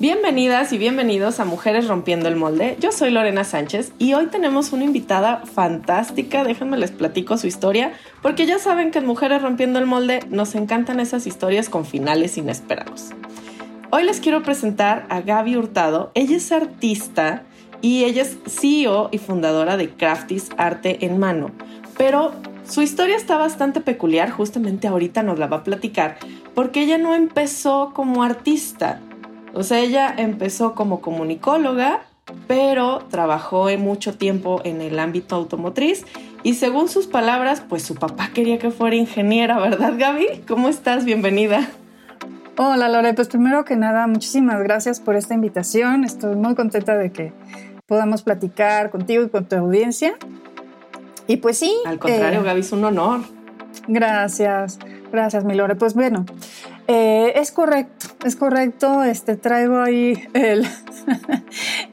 Bienvenidas y bienvenidos a Mujeres Rompiendo el Molde. Yo soy Lorena Sánchez y hoy tenemos una invitada fantástica. Déjenme les platico su historia, porque ya saben que en Mujeres Rompiendo el Molde nos encantan esas historias con finales inesperados. Hoy les quiero presentar a Gaby Hurtado. Ella es artista y ella es CEO y fundadora de Crafties Arte en Mano. Pero su historia está bastante peculiar, justamente ahorita nos la va a platicar, porque ella no empezó como artista o sea, ella empezó como comunicóloga, pero trabajó mucho tiempo en el ámbito automotriz y según sus palabras, pues su papá quería que fuera ingeniera, ¿verdad Gaby? ¿Cómo estás? Bienvenida. Hola Lore, pues primero que nada, muchísimas gracias por esta invitación. Estoy muy contenta de que podamos platicar contigo y con tu audiencia. Y pues sí. Al contrario, eh, Gaby, es un honor. Gracias, gracias, mi Lore. Pues bueno, eh, es correcto, es correcto. Este, traigo ahí el,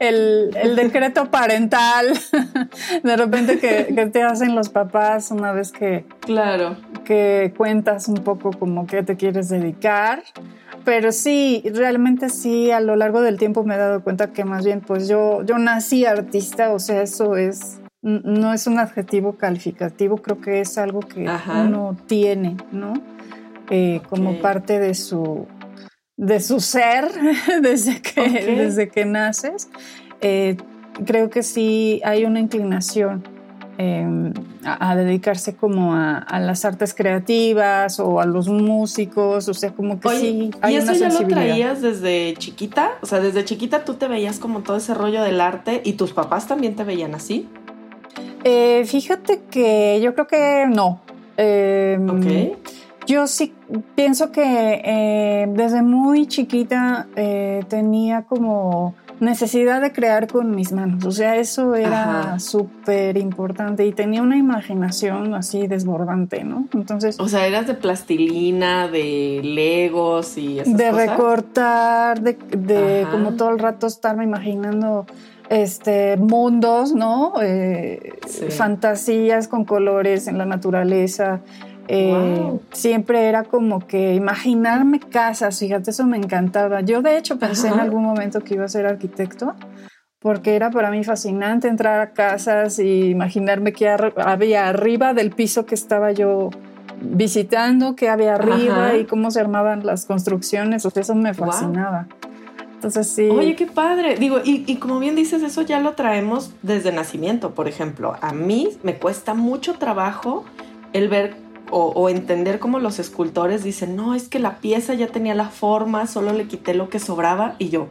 el, decreto parental de repente que, te hacen los papás una vez que, claro. que cuentas un poco como que te quieres dedicar. Pero sí, realmente sí, a lo largo del tiempo me he dado cuenta que más bien pues yo, yo nací artista, o sea, eso es, no es un adjetivo calificativo, creo que es algo que uno tiene, ¿no? Eh, como parte de su, de su ser desde que, desde que naces. Eh, creo que sí hay una inclinación em, a, dedicarse como a, las artes creativas o a los músicos, o sea, como que sí hay ¿Y eso ya lo traías desde chiquita? O sea, desde chiquita tú te veías como todo ese rollo del arte y tus papás también te veían así. Eh, fíjate que yo creo que no. Em, ok. Yo sí pienso que eh, desde muy chiquita eh, tenía como necesidad de crear con mis manos. O sea, eso era súper importante y tenía una imaginación así desbordante, ¿no? Entonces. O sea, eras de plastilina, de legos y esas De recortar, de, como todo el rato estarme imaginando este mundos, ¿no? Eh, fantasías con colores en la naturaleza. Eh, siempre era como que imaginarme casas, fíjate, eso me encantaba. Yo de hecho pensé en algún momento que iba a ser arquitecto, porque era para mí fascinante entrar a casas y imaginarme qué había arriba del piso que estaba yo visitando, qué había arriba y cómo se armaban las construcciones, o sea, eso me fascinaba. Entonces sí. Oye, qué padre. Digo, y, y, como bien dices, eso ya lo traemos desde nacimiento, por ejemplo. A mí me cuesta mucho trabajo el ver o, entender cómo los escultores dicen, no, es que la pieza ya tenía la forma, solo le quité lo que sobraba y yo,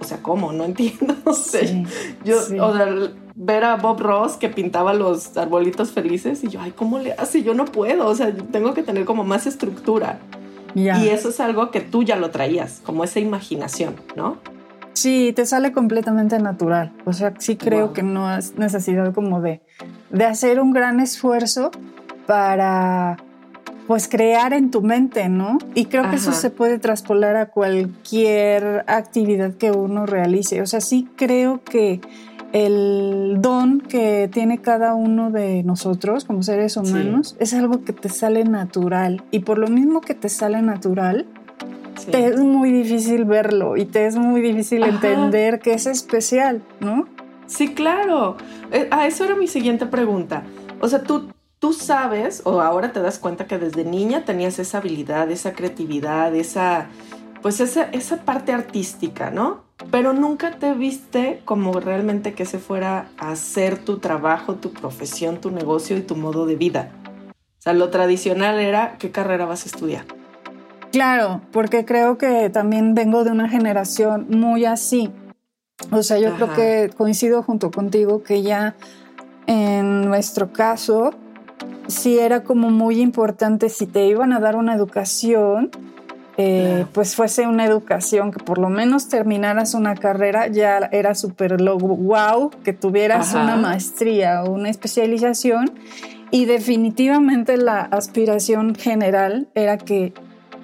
o sea, ¿cómo? No entiendo. yo, o sea, ver a Bob Ross que pintaba los arbolitos felices y yo, ay, ¿cómo le hace? Yo no puedo, o sea, tengo que tener como más estructura. Y eso es algo que tú ya lo traías, como esa imaginación, ¿no? Sí, te sale completamente natural. O sea, sí creo que no es necesidad como de, de hacer un gran esfuerzo para pues crear en tu mente, ¿no? Y creo que eso se puede traspolar a cualquier actividad que uno realice. O sea, sí creo que el don que tiene cada uno de nosotros como seres humanos es algo que te sale natural. Y por lo mismo que te sale natural, te es muy difícil verlo y te es muy difícil entender que es especial, ¿no? Sí, claro. Eh, ah, eso era mi siguiente pregunta. O sea, tú tú sabes o ahora te das cuenta que desde niña tenías esa habilidad, esa creatividad, esa, pues esa, esa parte artística, ¿no? Pero nunca te viste como realmente que se fuera a hacer tu trabajo, tu profesión, tu negocio y tu modo de vida. O sea, lo tradicional era qué carrera vas a estudiar. Claro, porque creo que también vengo de una generación muy así. O sea, yo creo que coincido junto contigo que ya en nuestro caso sí era como muy importante si te iban a dar una educación, eh, pues fuese una educación, que por lo menos terminaras una carrera, ya era súper wow, que tuvieras una maestría o una especialización. Y definitivamente la aspiración general era que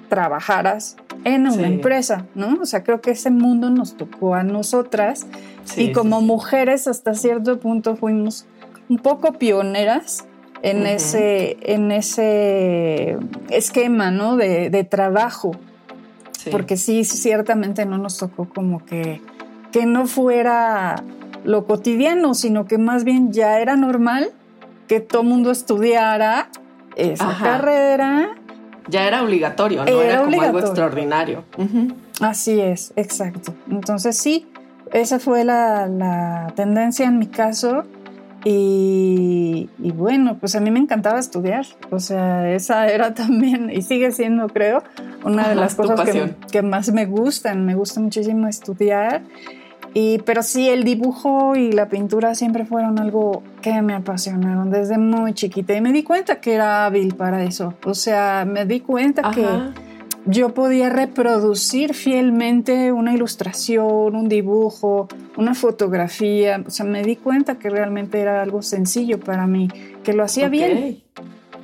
trabajaras en una empresa, ¿no? O sea, creo que ese mundo nos tocó a nosotras. Y como mujeres hasta cierto punto fuimos un poco pioneras en, ese, en ese esquema, ¿no? De, trabajo. Porque sí, ciertamente no nos tocó como que, que no fuera lo cotidiano, sino que más bien ya era normal que todo mundo estudiara esa carrera ya era obligatorio, no era, como algo extraordinario. Así es, exacto. Entonces sí, esa fue la, tendencia en mi caso. Y, bueno, pues a mí me encantaba estudiar. O sea, esa era también, y sigue siendo, creo, una de las cosas que, que, más me gustan. Me gusta muchísimo estudiar. Y, pero sí, el dibujo y la pintura siempre fueron algo que me apasionaron desde muy chiquita y me di cuenta que era hábil para eso. O sea, me di cuenta que yo podía reproducir fielmente una ilustración, un dibujo, una fotografía. O sea, me di cuenta que realmente era algo sencillo para mí, que lo hacía bien.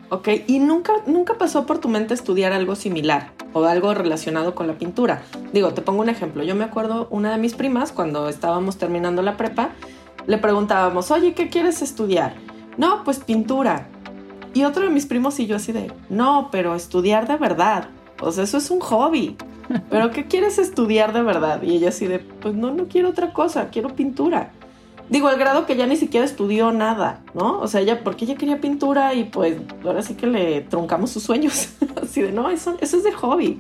Ok, ¿y nunca, nunca pasó por tu mente estudiar algo similar o algo relacionado con la pintura? Digo, te pongo un ejemplo. Yo me acuerdo, una de mis primas, cuando estábamos terminando la prepa, le preguntábamos, oye, ¿qué quieres estudiar? No, pues pintura. Y otro de mis primos y yo así de, no, pero estudiar de verdad. Eso es un hobby. ¿Pero qué quieres estudiar de verdad? Y ella así de, pues no, no quiero otra cosa, quiero pintura. Digo, al grado que ya ni siquiera estudió nada, ¿no? O sea, ella, porque ella quería pintura y pues ahora sí que le truncamos sus sueños. Así de, no, eso, eso es de hobby.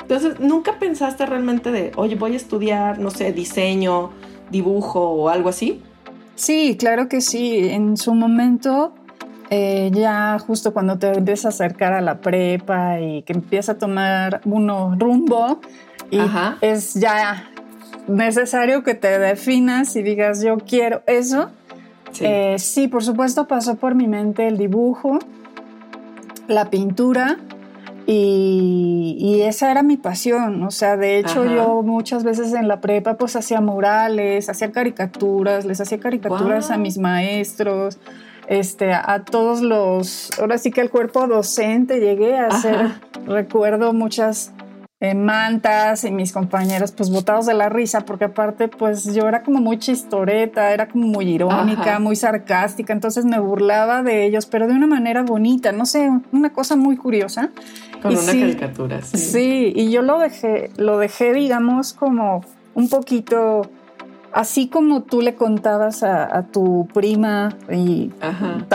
Entonces, ¿nunca pensaste realmente de, oye, voy a estudiar, no sé, diseño, dibujo o algo así? Sí, claro que sí. En su momento, eh, ya justo cuando te empiezas a acercar a la prepa y que empieza a tomar uno rumbo, y es ya necesario que te definas y digas yo quiero eso. Eh, sí. por supuesto pasó por mi mente el dibujo, la pintura y, esa era mi pasión. O sea, de hecho yo muchas veces en la prepa pues hacía murales, hacía caricaturas, les hacía caricaturas a mis maestros. Este, a todos los, ahora sí que el cuerpo docente llegué a hacer, recuerdo muchas mantas y mis compañeros pues botados de la risa porque aparte pues yo era como muy chistoreta, era como muy irónica, muy sarcástica, entonces me burlaba de ellos, pero de una manera bonita, no sé, una cosa muy curiosa. Con una caricatura, sí. Sí, y yo lo dejé, lo dejé digamos como un poquito así como tú le contabas a, tu prima y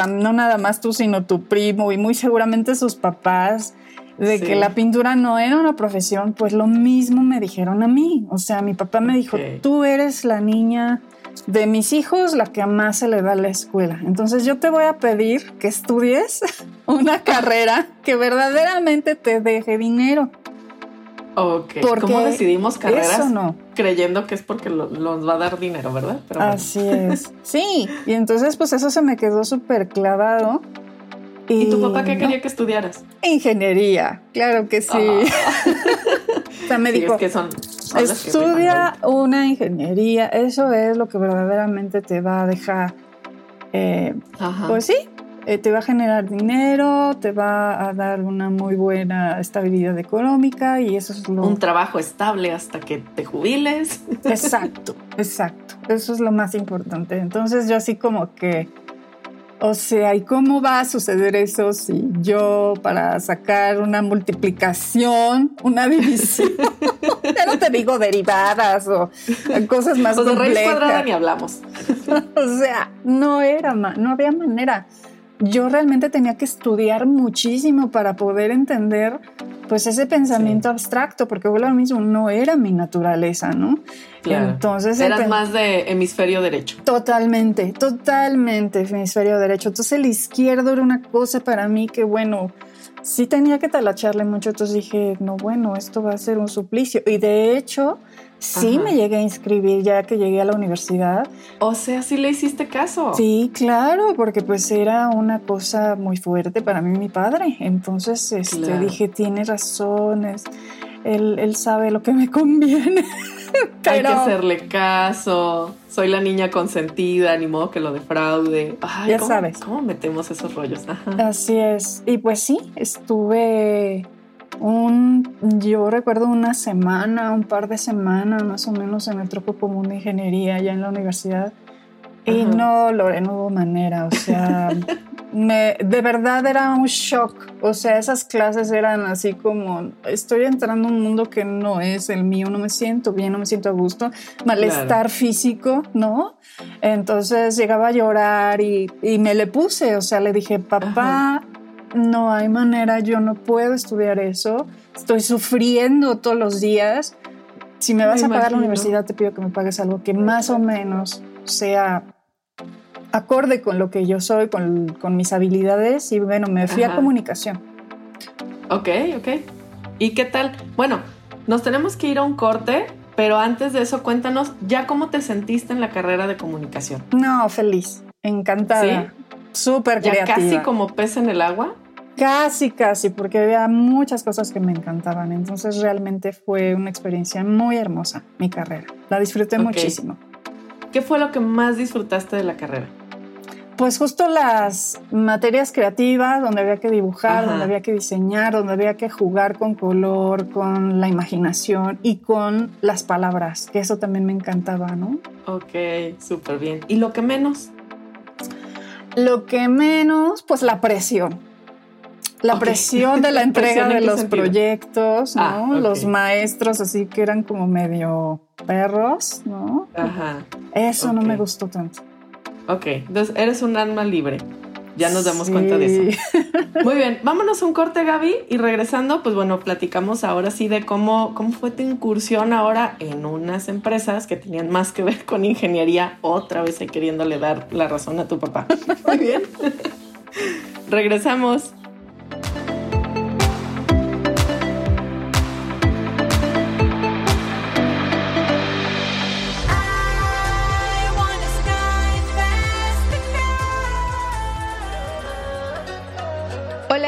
no nada más tú, sino tu primo y muy seguramente sus papás, de que la pintura no era una profesión, pues lo mismo me dijeron a mí. O sea, mi papá me dijo, tú eres la niña de mis hijos, la que más se le da a la escuela. Entonces yo te voy a pedir que estudies una carrera que verdaderamente te deje dinero. Ok. ¿Cómo decidimos carreras? no. Creyendo que es porque nos va a dar dinero, ¿verdad? Así es. Sí, y entonces pues eso se me quedó súper clavado. Y, tu papá qué quería que estudiaras? Ingeniería, claro que sí. Ah. o sea, me dijo, que son, estudia una ingeniería, eso es lo que verdaderamente te va a dejar, eh, pues sí, eh, te va a generar dinero, te va a dar una muy buena estabilidad económica y eso es lo... Un trabajo estable hasta que te jubiles. Exacto, exacto. Eso es lo más importante. Entonces yo así como que o sea, ¿y cómo va a suceder eso si yo para sacar una multiplicación, una división, ya no te digo derivadas o cosas más pues complejas? raíz cuadrada ni hablamos. o sea, no era, no había manera. Yo realmente tenía que estudiar muchísimo para poder entender pues ese pensamiento abstracto, porque fue lo mismo, no era mi naturaleza, ¿no? Entonces eras más de hemisferio derecho. Totalmente, totalmente hemisferio derecho. Entonces el izquierdo era una cosa para mí que bueno, sí tenía que talacharle mucho, entonces dije, no, bueno, esto va a ser un suplicio. Y de hecho, Sí, me llegué a inscribir ya que llegué a la universidad. O sea, sí le hiciste caso. Sí, claro, porque pues era una cosa muy fuerte para mí mi padre. Entonces este, dije, tiene razones. él, él sabe lo que me conviene. Hay que hacerle caso. Soy la niña consentida, ni modo que lo defraude. ya sabes. ¿Cómo metemos esos rollos? Así es. Y pues sí, estuve un, yo recuerdo una semana, un par de semanas más o menos en el tropo común de ingeniería allá en la universidad. Y no, Lore, no hubo manera, o sea, me, de verdad era un shock. O sea, esas clases eran así como, estoy entrando a un mundo que no es el mío, no me siento bien, no me siento a gusto, malestar físico, ¿no? Entonces llegaba a llorar y, me le puse, o sea, le dije, papá, no hay manera, yo no puedo estudiar eso, estoy sufriendo todos los días. Si me vas a pagar la universidad, te pido que me pagues algo que más o menos sea acorde con lo que yo soy, con, mis habilidades y bueno, me fui a comunicación. Ok, ok. ¿Y qué tal? Bueno, nos tenemos que ir a un corte, pero antes de eso cuéntanos ya cómo te sentiste en la carrera de comunicación. No, feliz, encantada. ¿Sí? Súper creativa. casi como pez en el agua. Casi, casi, porque había muchas cosas que me encantaban. Entonces realmente fue una experiencia muy hermosa mi carrera. La disfruté muchísimo. ¿Qué fue lo que más disfrutaste de la carrera? Pues justo las materias creativas, donde había que dibujar, donde había que diseñar, donde había que jugar con color, con la imaginación y con las palabras, que eso también me encantaba, ¿no? Ok, súper bien. ¿Y lo que menos? Lo que menos, pues la presión. La presión de la entrega de los proyectos, ¿no? Ah, los maestros así que eran como medio perros, ¿no? Ajá. Eso no me gustó tanto. Ok, entonces eres un alma libre. Ya nos damos cuenta de eso. Muy bien, vámonos a un corte, Gaby, y regresando, pues bueno, platicamos ahora sí de cómo, cómo fue tu incursión ahora en unas empresas que tenían más que ver con ingeniería, otra vez queriéndole dar la razón a tu papá. Muy bien. Regresamos.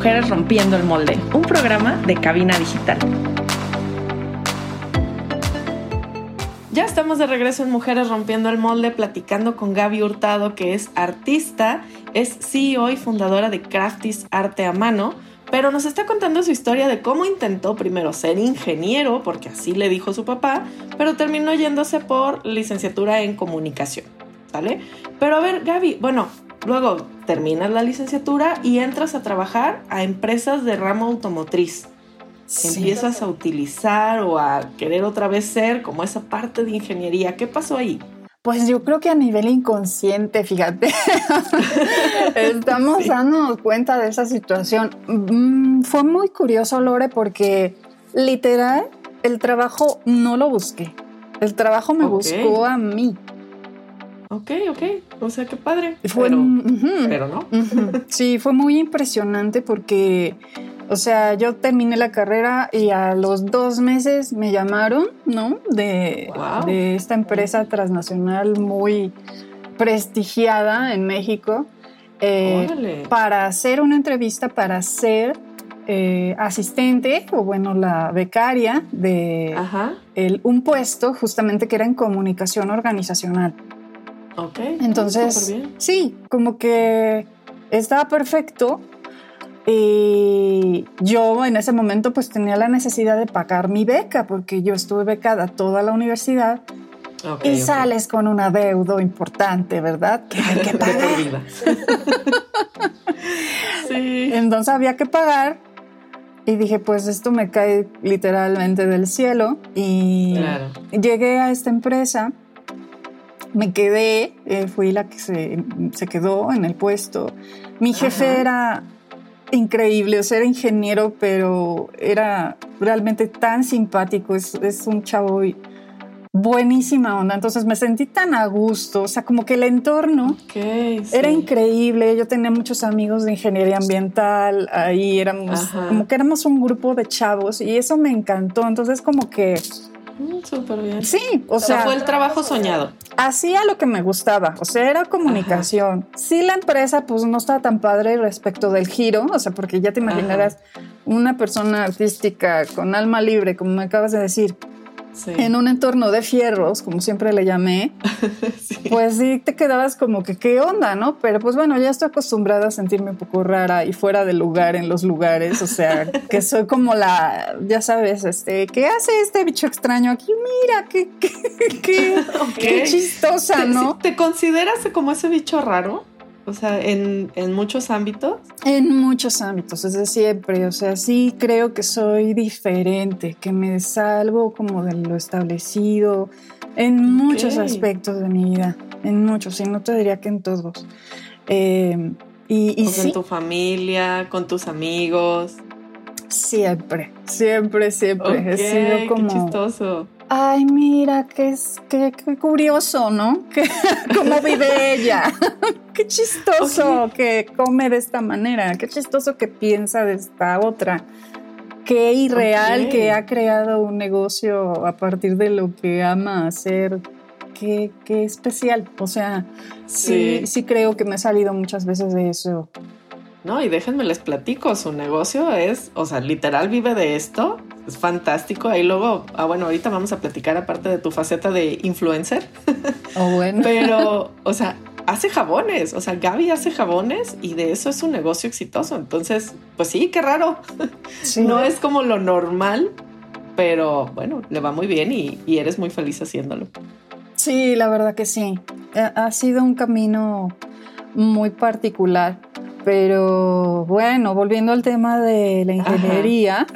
Mujeres Rompiendo el Molde, un programa de cabina digital. Ya estamos de regreso en Mujeres Rompiendo el Molde platicando con Gaby Hurtado, que es artista, es CEO y fundadora de Craftis Arte a Mano, pero nos está contando su historia de cómo intentó primero ser ingeniero, porque así le dijo su papá, pero terminó yéndose por licenciatura en comunicación, ¿vale? Pero a ver, Gaby, bueno, Luego terminas la licenciatura y entras a trabajar a empresas de ramo automotriz. Empiezas a utilizar o a querer otra vez ser como esa parte de ingeniería. ¿Qué pasó ahí? Pues yo creo que a nivel inconsciente, fíjate, estamos dándonos cuenta de esa situación. Mm, fue muy curioso, Lore, porque literal el trabajo no lo busqué. El trabajo me buscó a mí. Ok, ok. O sea, qué padre. pero, no. Sí, fue muy impresionante porque, o sea, yo terminé la carrera y a los dos meses me llamaron, ¿no? De, de esta empresa transnacional muy prestigiada en México eh, para hacer una entrevista para ser eh, asistente o bueno la becaria de un puesto justamente que era en comunicación organizacional. Ok. Entonces, sí, como que estaba perfecto. Y yo en ese momento pues tenía la necesidad de pagar mi beca porque yo estuve becada toda la universidad y sales con un adeudo importante, ¿verdad? Que hay que pagar. sí. Entonces había que pagar y dije, pues esto me cae literalmente del cielo y llegué a esta empresa me quedé, eh, fui la que se, quedó en el puesto. Mi jefe era increíble, o sea, era ingeniero, pero era realmente tan simpático, es, es un chavo buenísima onda, entonces me sentí tan a gusto, o sea, como que el entorno era increíble, yo tenía muchos amigos de ingeniería ambiental, ahí éramos como que éramos un grupo de chavos y eso me encantó, entonces como que... Mm, súper bien. Sí, o, sea, fue el trabajo soñado. Hacía lo que me gustaba, o sea, era comunicación. Sí, la empresa pues no estaba tan padre respecto del giro, o sea, porque ya te imaginarás una persona artística con alma libre, como me acabas de decir, en un entorno de fierros, como siempre le llamé, pues sí te quedabas como que qué onda, ¿no? Pero pues bueno, ya estoy acostumbrada a sentirme un poco rara y fuera de lugar en los lugares, o sea, que soy como la, ya sabes, este, ¿qué hace este bicho extraño aquí? Mira, qué, qué, qué, chistosa, ¿no? ¿Te consideras como ese bicho raro? O sea, en, muchos ámbitos. En muchos ámbitos, desde siempre. O sea, sí creo que soy diferente, que me salgo como de lo establecido en muchos aspectos de mi vida. En muchos, y no te diría que en todos. Eh, y, y con tu familia, con tus amigos. Siempre, siempre, siempre. He sido como. Qué chistoso ay, mira, qué, qué, qué curioso, ¿no? ¿Cómo vive ella? qué chistoso que come de esta manera, qué chistoso que piensa de esta otra. Qué irreal que ha creado un negocio a partir de lo que ama hacer. Qué, qué especial. O sea, sí, sí creo que me he salido muchas veces de eso. No, y déjenme les platico, su negocio es, o sea, literal vive de esto, es fantástico. Ahí luego, ah, bueno, ahorita vamos a platicar aparte de tu faceta de influencer. Oh, bueno. Pero, o sea, hace jabones, o sea, Gaby hace jabones y de eso es un negocio exitoso. Entonces, pues sí, qué raro. No es como lo normal, pero bueno, le va muy bien y, y eres muy feliz haciéndolo. Sí, la verdad que sí. Ha sido un camino muy particular pero bueno, volviendo al tema de la ingeniería,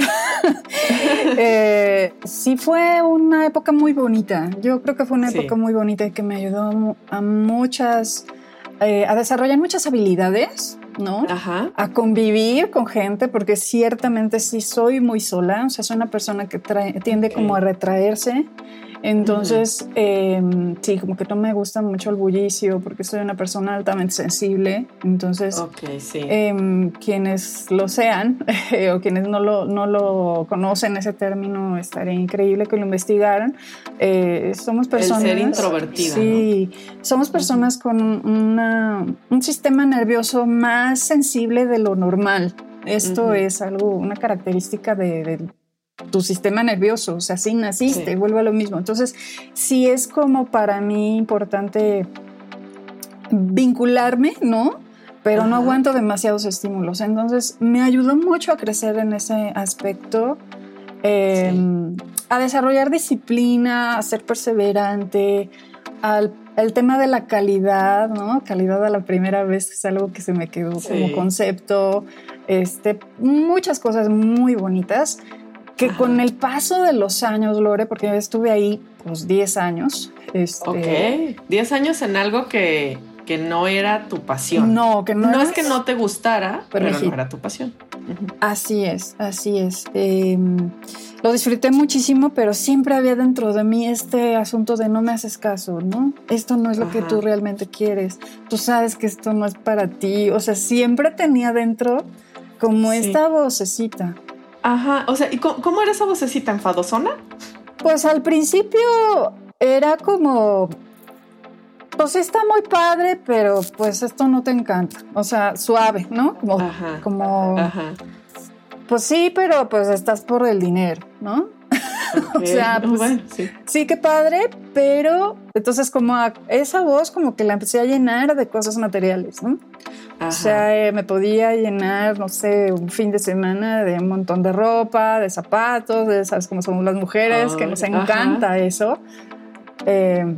eh, sí fue una época muy bonita. Yo creo que fue una época muy bonita y que me ayudó a muchas, eh, a desarrollar muchas habilidades, ¿no? Ajá. A convivir con gente, porque ciertamente sí soy muy sola, o sea, soy una persona que tiende como a retraerse entonces, em, sí, como que no me gusta mucho el bullicio porque soy una persona altamente sensible. Entonces, em, quienes lo sean o quienes no lo, no lo conocen ese término, estaría increíble que lo investigaran. Eh, somos personas... El ser introvertida. Sí, somos personas con una, un sistema nervioso más sensible de lo normal. Esto es algo, una característica de, tu sistema nervioso, o sea, así naciste, vuelvo a lo mismo. Entonces, sí es como para mí importante vincularme, ¿no? Pero no aguanto demasiados estímulos. Entonces, me ayudó mucho a crecer en ese aspecto, em, a desarrollar disciplina, a ser perseverante, al el tema de la calidad, ¿no? Calidad a la primera vez es algo que se me quedó como concepto. Este, muchas cosas muy bonitas que con el paso de los años, Lore, porque yo estuve ahí pues 10 años. Este, ok, 10 años en algo que, que, no era tu pasión. No, que no, no es que no te gustara, pero, no era tu pasión. Así es, así es. Em, lo disfruté muchísimo, pero siempre había dentro de mí este asunto de no me haces caso, ¿no? Esto no es lo que tú realmente quieres. Tú sabes que esto no es para ti. O sea, siempre tenía dentro como esta vocecita. Ajá, o sea, ¿y cómo, era esa vocecita enfadosona? Pues al principio era como, pues está muy padre, pero pues esto no te encanta. O sea, suave, ¿no? Como, ajá, como ajá. pues sí, pero pues estás por el dinero, ¿no? o sea, pues, sí. sí, qué padre, pero entonces como esa voz como que la empecé a llenar de cosas materiales, ¿no? O sea, eh, me podía llenar, no sé, un fin de semana de un montón de ropa, de zapatos, de sabes cómo somos las mujeres, que nos encanta eso. Eh,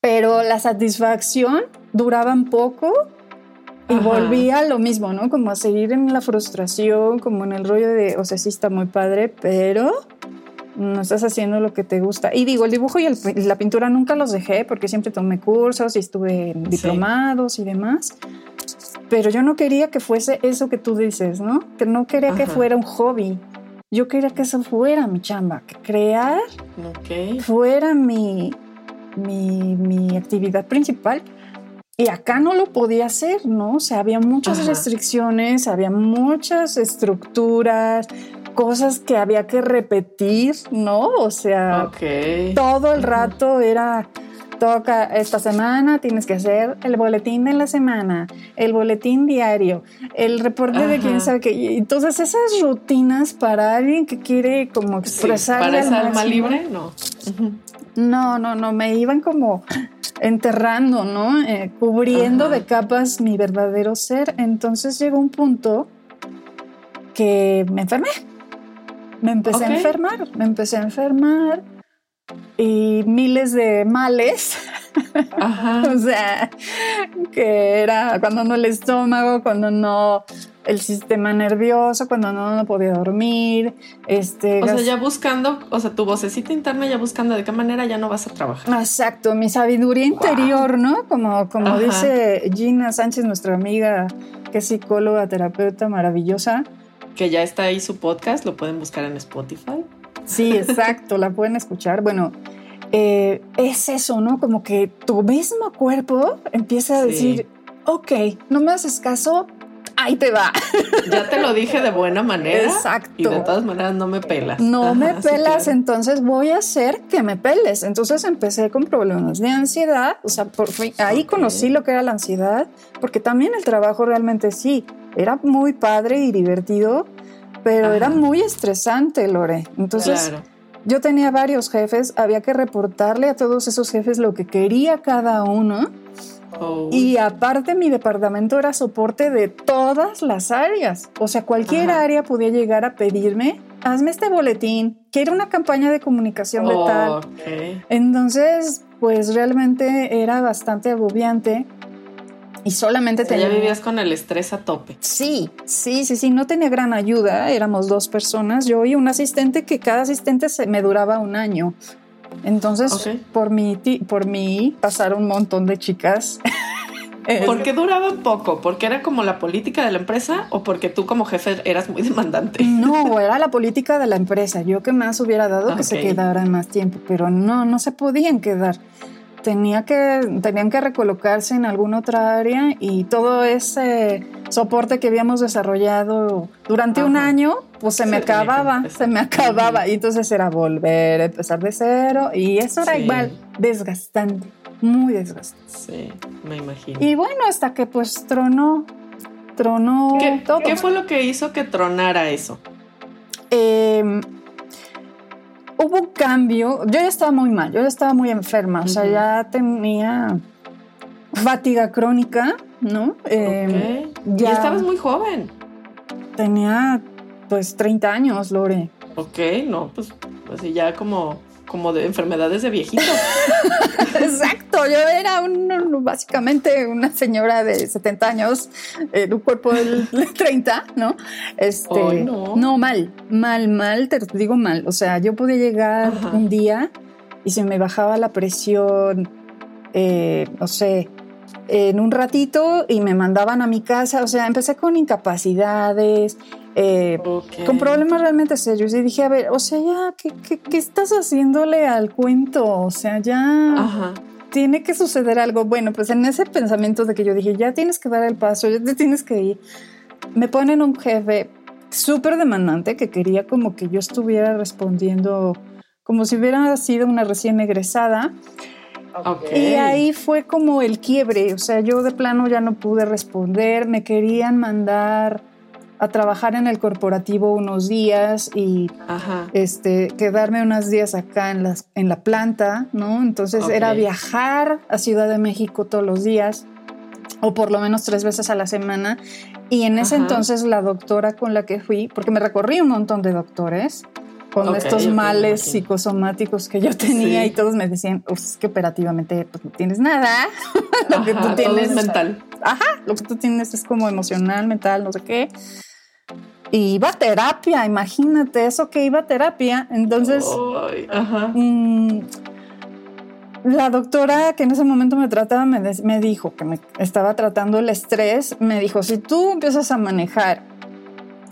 pero la satisfacción duraba un poco y volvía a lo mismo, ¿no? Como a seguir en la frustración, como en el rollo de, o sea, sí está muy padre, pero no estás haciendo lo que te gusta. Y digo, el dibujo y, la pintura nunca los dejé porque siempre tomé cursos y estuve diplomados y demás. Pero yo no quería que fuese eso que tú dices, ¿no? Que no quería que fuera un hobby. Yo quería que eso fuera mi chamba, que crear fuera mi, mi, mi actividad principal. Y acá no lo podía hacer, ¿no? O sea, había muchas restricciones, había muchas estructuras, cosas que había que repetir, ¿no? O sea, todo el rato era, toca esta semana, tienes que hacer el boletín de la semana, el boletín diario, el reporte de quién sabe qué. Entonces, esas rutinas para alguien que quiere como expresar... para esa alma libre, no. No, no, no, me iban como enterrando, ¿no? Eh, cubriendo de capas mi verdadero ser. Entonces llegó un punto que me enfermé. Me empecé a enfermar, me empecé a enfermar y miles de males. o sea, que era cuando no el estómago, cuando no el sistema nervioso, cuando no, no podía dormir. Este, o sea, ya buscando, o sea, tu vocecita interna ya buscando de qué manera ya no vas a trabajar. Exacto, mi sabiduría interior, ¿no? Como, como dice Gina Sánchez, nuestra amiga, que es psicóloga, terapeuta maravillosa. Que ya está ahí su podcast, lo pueden buscar en Spotify. Sí, exacto, la pueden escuchar. Bueno, eh, es eso, ¿no? Como que tu mismo cuerpo empieza a decir, ok, no me haces caso, ahí te va. Ya te lo dije de buena manera. Exacto. Y de todas maneras no me pelas. No me pelas, entonces voy a hacer que me peles. Entonces empecé con problemas de ansiedad, o sea, por fin, ahí conocí lo que era la ansiedad, porque también el trabajo realmente sí, era muy padre y divertido, pero era muy estresante, Lore. Entonces... Yo tenía varios jefes, había que reportarle a todos esos jefes lo que quería cada uno y aparte mi departamento era soporte de todas las áreas. O sea, cualquier área podía llegar a pedirme, hazme este boletín, quiero una campaña de comunicación de tal. Entonces, pues realmente era bastante agobiante. Y solamente tenía... Ya vivías con el estrés a tope. Sí, sí, sí, sí. No tenía gran ayuda. Éramos dos personas, yo y un asistente que cada asistente se me duraba un año. Entonces, por, mi, por mí pasaron un montón de chicas. ¿Por qué duraban poco? ¿Porque era como la política de la empresa o porque tú como jefe eras muy demandante? No, era la política de la empresa. Yo que más hubiera dado que se quedaran más tiempo, pero no, no se podían quedar tenía que, tenían que recolocarse en alguna otra área y todo ese soporte que habíamos desarrollado durante un año, pues se me acababa, se me acababa. Y entonces era volver a empezar de cero y eso era igual desgastante, muy desgastante. Sí, me imagino. Y bueno, hasta que pues tronó, tronó ¿Qué, todo. ¿Qué fue lo que hizo que tronara eso? Eh, hubo un cambio. Yo ya estaba muy mal, yo ya estaba muy enferma, o sea, ya tenía fatiga crónica, ¿no? Eh, ya estabas muy joven. Tenía pues 30 años, Lore. Ok, no, pues, pues ya como como de enfermedades de viejito. Exacto, yo era un, básicamente una señora de 70 años, en un cuerpo de 30, ¿no? Este, no. no. mal, mal, mal, te digo mal. O sea, yo podía llegar un día y se me bajaba la presión, eh, no sé, en un ratito y me mandaban a mi casa. O sea, empecé con incapacidades, eh, con problemas realmente serios. Y dije, a ver, o sea, ya, ¿qué, qué, estás haciéndole al cuento? O sea, ya tiene que suceder algo. Bueno, pues en ese pensamiento de que yo dije, ya tienes que dar el paso, ya te tienes que ir, me ponen un jefe súper demandante que quería como que yo estuviera respondiendo como si hubiera sido una recién egresada. Y ahí fue como el quiebre, o sea, yo de plano ya no pude responder, me querían mandar a trabajar en el corporativo unos días y este quedarme unos días acá en las en la planta, ¿no? Entonces era viajar a Ciudad de México todos los días o por lo menos tres veces a la semana y en ese entonces la doctora con la que fui, porque me recorrí un montón de doctores, con estos males psicosomáticos que yo tenía y todos me decían, es que operativamente pues, no tienes nada, lo que tú tienes es mental. Ajá, lo que tú tienes es como emocional, mental, no sé qué. y iba a terapia, imagínate eso que iba a terapia. Entonces, ajá. mm, la doctora que en ese momento me trataba me, me dijo que me estaba tratando el estrés, me dijo, si tú empiezas a manejar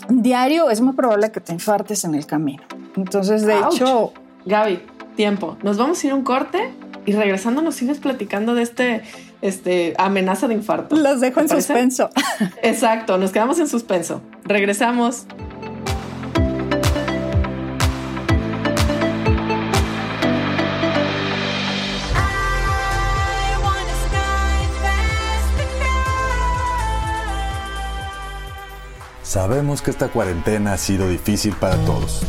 diario, es muy probable que te infartes en el camino. Entonces, de Ouch. hecho, Gaby, tiempo. Nos vamos a ir a un corte y regresando nos sigues platicando de este, este amenaza de infarto. los dejo ¿Te en parece? suspenso. Exacto, nos quedamos en suspenso. Regresamos. Sabemos que esta cuarentena ha sido difícil para todos.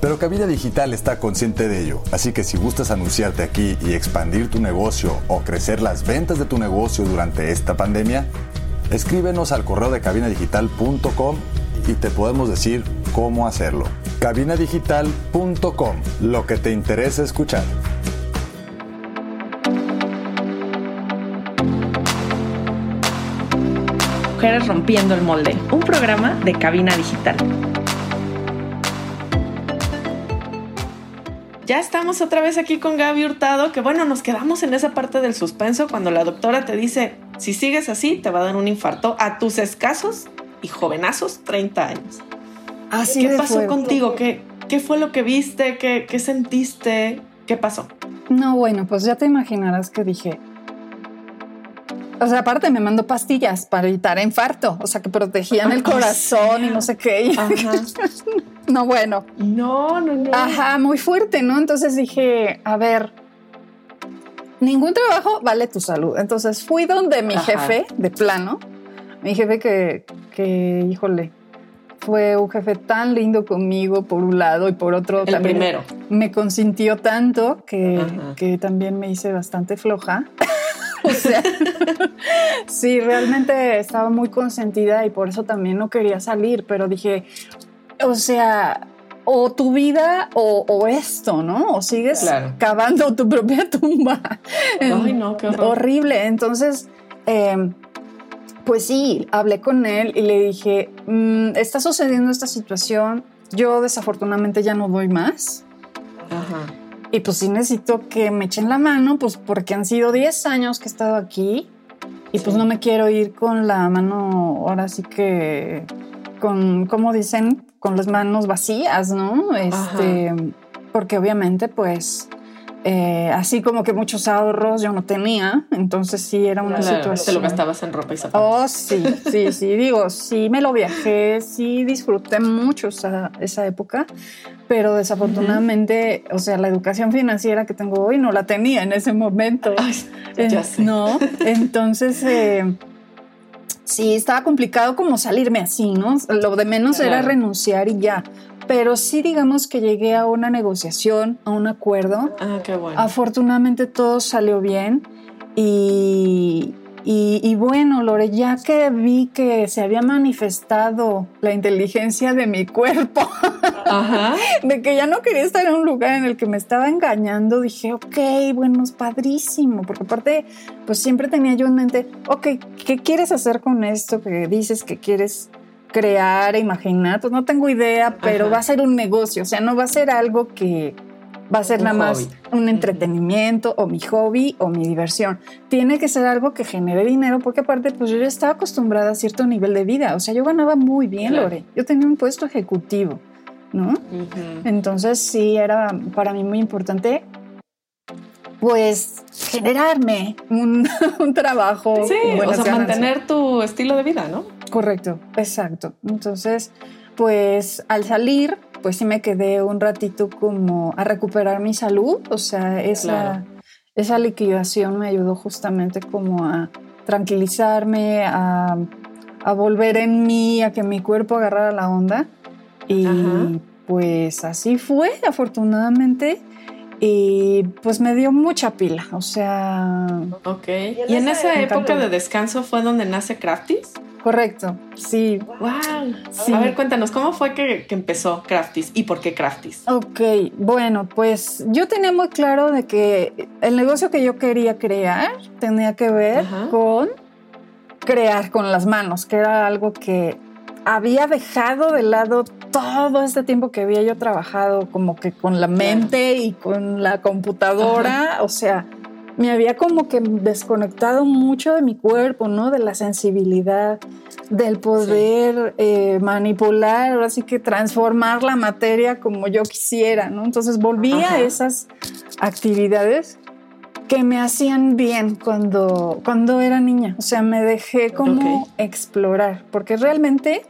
Pero Cabina Digital está consciente de ello, así que si gustas anunciarte aquí y expandir tu negocio o crecer las ventas de tu negocio durante esta pandemia, escríbenos al correo de cabinadigital.com y te podemos decir cómo hacerlo. Cabinadigital.com, lo que te interesa escuchar. Mujeres Rompiendo el Molde, un programa de cabina digital. Ya estamos otra vez aquí con Gaby Hurtado, que bueno, nos quedamos en esa parte del suspenso cuando la doctora te dice, si sigues así, te va a dar un infarto a tus escasos y jovenazos 30 años. Así ¿Qué pasó fuerte. contigo? ¿Qué, ¿Qué fue lo que viste? ¿Qué, ¿Qué sentiste? ¿Qué pasó? No, bueno, pues ya te imaginarás que dije. O sea, aparte me mandó pastillas para evitar infarto, o sea, que protegían el corazón y no sé qué. Ajá. No, bueno. No, no, no. Ajá, muy fuerte, ¿no? Entonces dije, a ver, ningún trabajo vale tu salud. Entonces fui donde mi Ajá. jefe, de plano, mi jefe que, que, híjole, fue un jefe tan lindo conmigo por un lado y por otro El también primero. me consintió tanto que, que también me hice bastante floja. o sea, sí, realmente estaba muy consentida y por eso también no quería salir, pero dije, o sea, o tu vida o, o esto, ¿no? O sigues Claro. cavando tu propia tumba. Ay, no, qué horror. Horrible. Entonces, eh, pues sí, hablé con él y le dije, "Mm, está sucediendo esta situación, yo desafortunadamente ya no doy más. Ajá. Y pues sí necesito que me echen la mano, pues porque han sido 10 años que he estado aquí y pues no me quiero ir con la mano, ahora sí que, con, como dicen, con las manos vacías, ¿no? Este, porque obviamente pues eh, así como que muchos ahorros yo no tenía, entonces sí era una Claro, situación. te lo gastabas en ropa y zapatos. Oh, sí, sí, sí, digo, sí me lo viajé, sí disfruté mucho esa, esa época, pero desafortunadamente, o sea, la educación financiera que tengo hoy no la tenía en ese momento. Ay, Eh, ya sé. No, entonces eh, sí, estaba complicado como salirme así, ¿no? Lo de menos era renunciar y ya. Pero sí, digamos que llegué a una negociación, a un acuerdo. Ah, qué bueno. Afortunadamente todo salió bien y, y, y bueno, Lore, ya que vi que se había manifestado la inteligencia de mi cuerpo, Ajá. de que ya no quería estar en un lugar en el que me estaba engañando, dije, ok, bueno, es padrísimo, porque aparte, pues siempre tenía yo en mente, ok, ¿qué quieres hacer con esto que dices que quieres crear e imaginar? Pues no tengo idea, pero Ajá. va a ser un negocio, o sea, no va a ser algo que va a ser Un nada más hobby. un entretenimiento o mi hobby o mi diversión. Tiene que ser algo que genere dinero porque aparte pues yo ya estaba acostumbrada a cierto nivel de vida. O sea, yo ganaba muy bien, Claro. Lore. Yo tenía un puesto ejecutivo, ¿no? Entonces sí era para mí muy importante pues generarme un, un trabajo. Sí, o sea, mantener tu estilo de vida, ¿no? Correcto, exacto. Entonces, pues al salir, pues sí me quedé un ratito como a recuperar mi salud. O sea, esa, Claro. esa liquidación me ayudó justamente como a tranquilizarme, a, a volver en mí, a que mi cuerpo agarrara la onda. Y Ajá. pues así fue, afortunadamente. Y pues me dio mucha pila, o sea, Ok. Y en esa Me época de descanso fue donde nace Crafties. Correcto, sí, Wow. Sí. A ver, cuéntanos, ¿cómo fue que, que empezó Crafties y por qué Crafties? Ok, bueno, pues yo tenía muy claro de que el negocio que yo quería crear tenía que ver Ajá. con crear con las manos, que era algo que había dejado de lado todo este tiempo que había yo trabajado como que con la mente y con la computadora, o sea, me había como que desconectado mucho de mi cuerpo, ¿no? De la sensibilidad, del poder eh, manipular, así que transformar la materia como yo quisiera, ¿no? Entonces volví Ajá. a esas actividades que me hacían bien cuando, cuando era niña. O sea, me dejé como explorar, porque realmente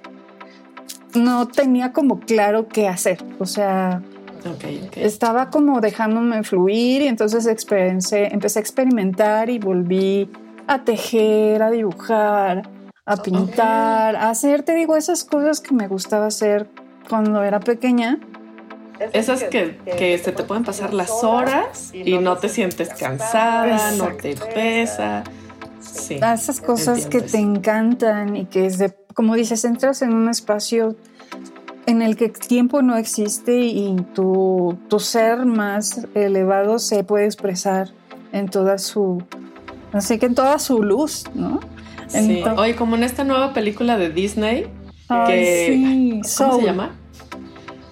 no tenía como claro qué hacer. O sea, Ok, ok. estaba como dejándome fluir y entonces experiencé- empecé a experimentar y volví a tejer, a dibujar, a pintar, a hacer, te digo, esas cosas que me gustaba hacer cuando era pequeña. Esas que, que se te pueden pasar las horas y no te sientes cansada, no te pesa. Sí. a esas cosas entiendo que eso. te encantan y que es de, como dices, entras en un espacio en el que tiempo no existe y tu, tu ser más elevado se puede expresar en toda su, así que en toda su luz, ¿no? Sí. Entonces- como en esta nueva película de Disney, Ay, que- sí, ¿cómo Soul. se llama?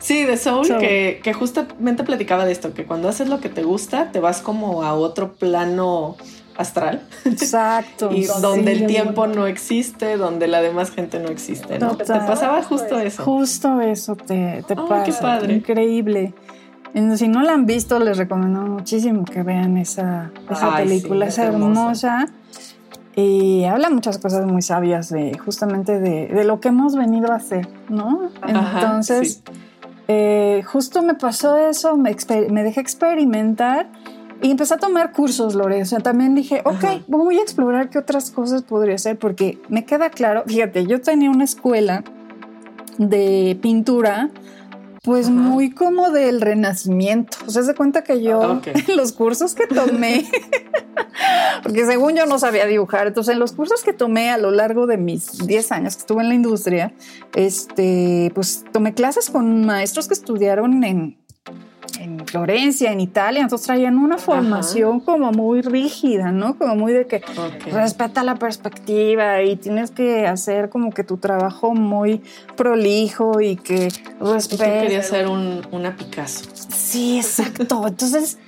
Sí, de Soul, Soul. Que, que justamente platicaba de esto, que cuando haces lo que te gusta, te vas como a otro plano astral Exacto. y sí. donde el tiempo no existe, donde la demás gente no existe, ¿no? Te Total. pasaba justo eso. Justo eso te, te Ay, pasa. qué padre. Increíble. Si no la han visto, les recomiendo muchísimo que vean esa, esa Ay, sí, película. es es hermosa. Y habla muchas cosas muy sabias de justamente de, de lo que hemos venido a hacer, ¿no? Ajá, Entonces, sí. eh, justo me pasó eso, me, me dejé experimentar y empecé a tomar cursos, Lore. O sea, también dije, ok, Ajá. voy a explorar qué otras cosas podría hacer, porque me queda claro, fíjate, yo tenía una escuela de pintura, pues Ajá. muy como del renacimiento. O sea, se cuenta que yo, en los cursos que tomé, porque según yo no sabía dibujar, entonces en los cursos que tomé a lo largo de mis 10 años que estuve en la industria, este, pues tomé clases con maestros que estudiaron en, en Florencia, en Italia, entonces traían una formación como muy rígida, ¿no? Como muy de que respeta la perspectiva y tienes que hacer como que tu trabajo muy prolijo y que Y tú respete. querías ser un, una Picasso. Sí, exacto. Entonces,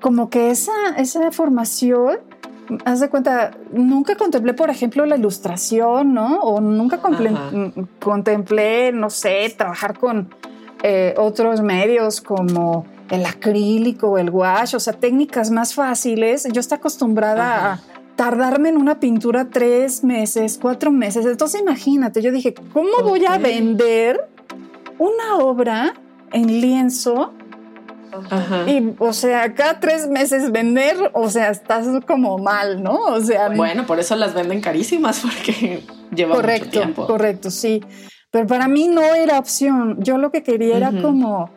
como que esa, esa formación, haz de cuenta, nunca contemplé, por ejemplo, la ilustración, ¿no? O nunca contemplé, no sé, trabajar con eh, otros medios como el acrílico o el wash, o sea, técnicas más fáciles. Yo estoy acostumbrada Ajá. a tardarme en una pintura tres meses, cuatro meses. Entonces, imagínate, yo dije, ¿cómo voy a vender una obra en lienzo Ajá. y, o sea, cada tres meses vender, o sea, estás como mal, ¿no? O sea, Bueno, por eso las venden carísimas porque lleva mucho tiempo. correcto, sí. Pero para mí no era opción. Yo lo que quería era como,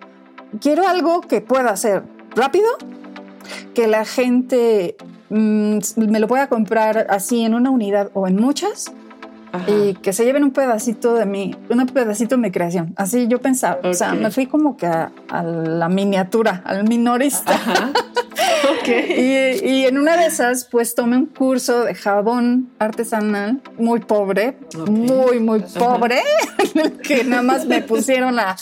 quiero algo que pueda ser rápido, que la gente mm, me lo pueda comprar así en una unidad o en muchas Ajá. y que se lleven un pedacito de mí, un pedacito de mi creación. Así yo pensaba, o sea, me fui como que a, a la miniatura, al minorista. Ajá. ok. Y, y en una de esas, pues tomé un curso de jabón artesanal muy pobre, muy, muy pobre, en el que nada más me pusieron a,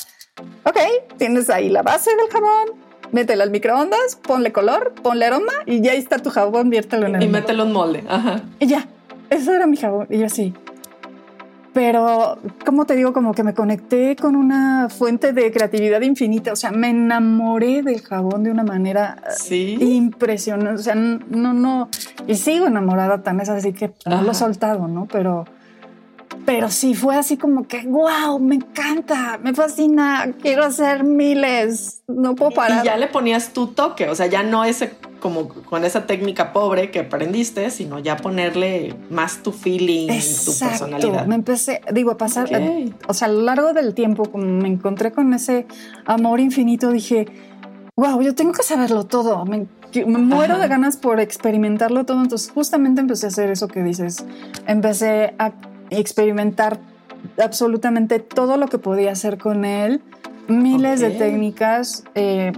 ok, tienes ahí la base del jabón, métela al microondas, ponle color, ponle aroma y ya está tu jabón, viértelo en el Y mételo en molde. Ajá. Y ya, eso era mi jabón. Y yo así. Pero, como te digo, como que me conecté con una fuente de creatividad infinita. O sea, me enamoré del jabón de una manera Sí. impresionante. O sea, no, no. Y sigo enamorada tan es así que no lo he soltado, ¿no? Pero, pero sí fue así como que, wow, me encanta, me fascina, quiero hacer miles, no puedo parar. Y ya le ponías tu toque, o sea, ya no ese como con esa técnica pobre que aprendiste, sino ya ponerle más tu feeling, tu personalidad. Me empecé, digo, a pasar, o sea, a lo largo del tiempo, como me encontré con ese amor infinito, dije, wow, yo tengo que saberlo todo. Me, muero Ajá. de ganas por experimentarlo todo. Entonces, justamente empecé a hacer eso que dices. Empecé a experimentar absolutamente todo lo que podía hacer con él, miles de técnicas. eh,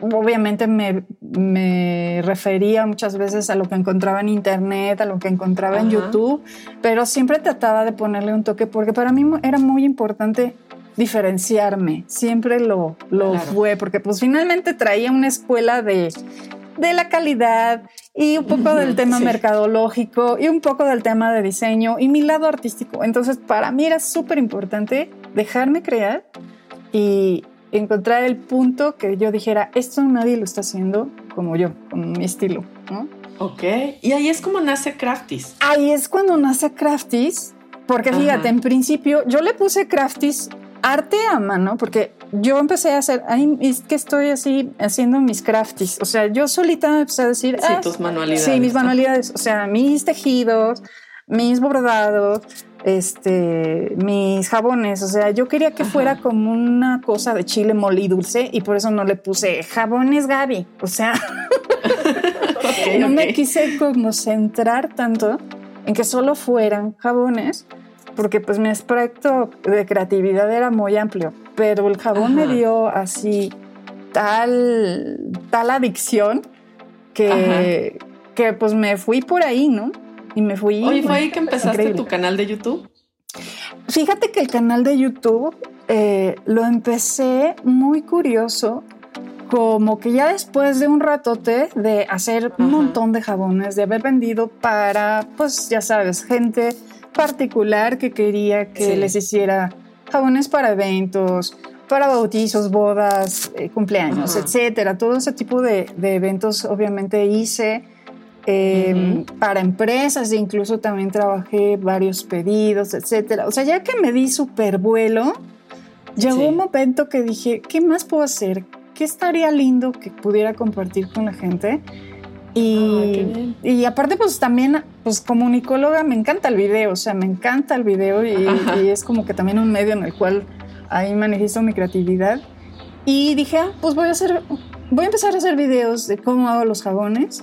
obviamente me me refería muchas veces a lo que encontraba en internet, a lo que encontraba en. YouTube, pero siempre trataba de ponerle un toque porque para mí era muy importante diferenciarme, siempre lo, lo Claro. fue, porque pues finalmente traía una escuela de, de la calidad y un poco del tema Sí. mercadológico y un poco del tema de diseño y mi lado artístico. Entonces para mí era súper importante dejarme crear y encontrar el punto que yo dijera, esto nadie lo está haciendo como yo, con mi estilo, ¿no? Ok. Y ahí es como nace Crafties. Ahí es cuando nace Crafties, porque Ajá. fíjate, en principio yo le puse Crafties arte a mano, porque yo empecé a hacer, ay, es que estoy así haciendo mis Crafties, o sea, yo solita me empecé a decir, Sí, ah, tus manualidades. Sí, mis ¿no? manualidades, o sea, mis tejidos, mis bordados, este, mis jabones, o sea, yo quería que Ajá. fuera como una cosa de chile mole y dulce y por eso no le puse jabones Gaby, o sea, no me quise como centrar tanto en que solo fueran jabones, porque pues mi aspecto de creatividad era muy amplio, pero el jabón me dio así tal, tal adicción que, que pues me fui por ahí, ¿no? Y me fui. Oye, ¿fue bueno, ahí que empezaste increíble. tu canal de YouTube? Fíjate que el canal de YouTube eh, lo empecé muy curioso, como que ya después de un ratote de hacer un montón de jabones, de haber vendido para, pues ya sabes, gente particular que quería que Sí. les hiciera jabones para eventos, para bautizos, bodas, eh, cumpleaños, Ajá. etcétera. Todo ese tipo de, de eventos obviamente hice. eh, para empresas e incluso también trabajé varios pedidos, etcétera. O sea, ya que me di súper vuelo, llegó Sí. un momento que dije, ¿qué más puedo hacer? ¿Qué estaría lindo que pudiera compartir con la gente? Y, y aparte, pues también, pues como unicóloga me encanta el video, o sea, me encanta el video y, y es como que también un medio en el cual ahí manifiesto mi creatividad. Y dije, ah, pues voy a hacer, voy a empezar a hacer videos de cómo hago los jabones.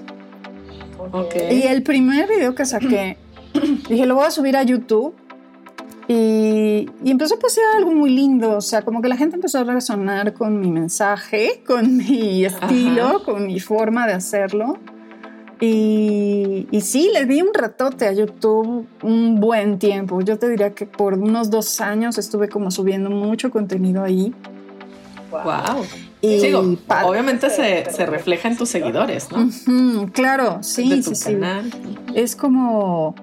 Ok. Y el primer video que saqué, dije, lo voy a subir a YouTube. Y, y empezó a pasar algo muy lindo, o sea, como que la gente empezó a resonar con mi mensaje, con mi estilo, Ajá. con mi forma de hacerlo. Y, y sí, le di un ratote a YouTube un buen tiempo. Yo te diría que por unos dos años estuve como subiendo mucho contenido ahí. Wow. Y Digo, padre. obviamente se, se refleja en tus seguidores, ¿no? Ujú, claro, sí, de sí, tu sí. canal. es como,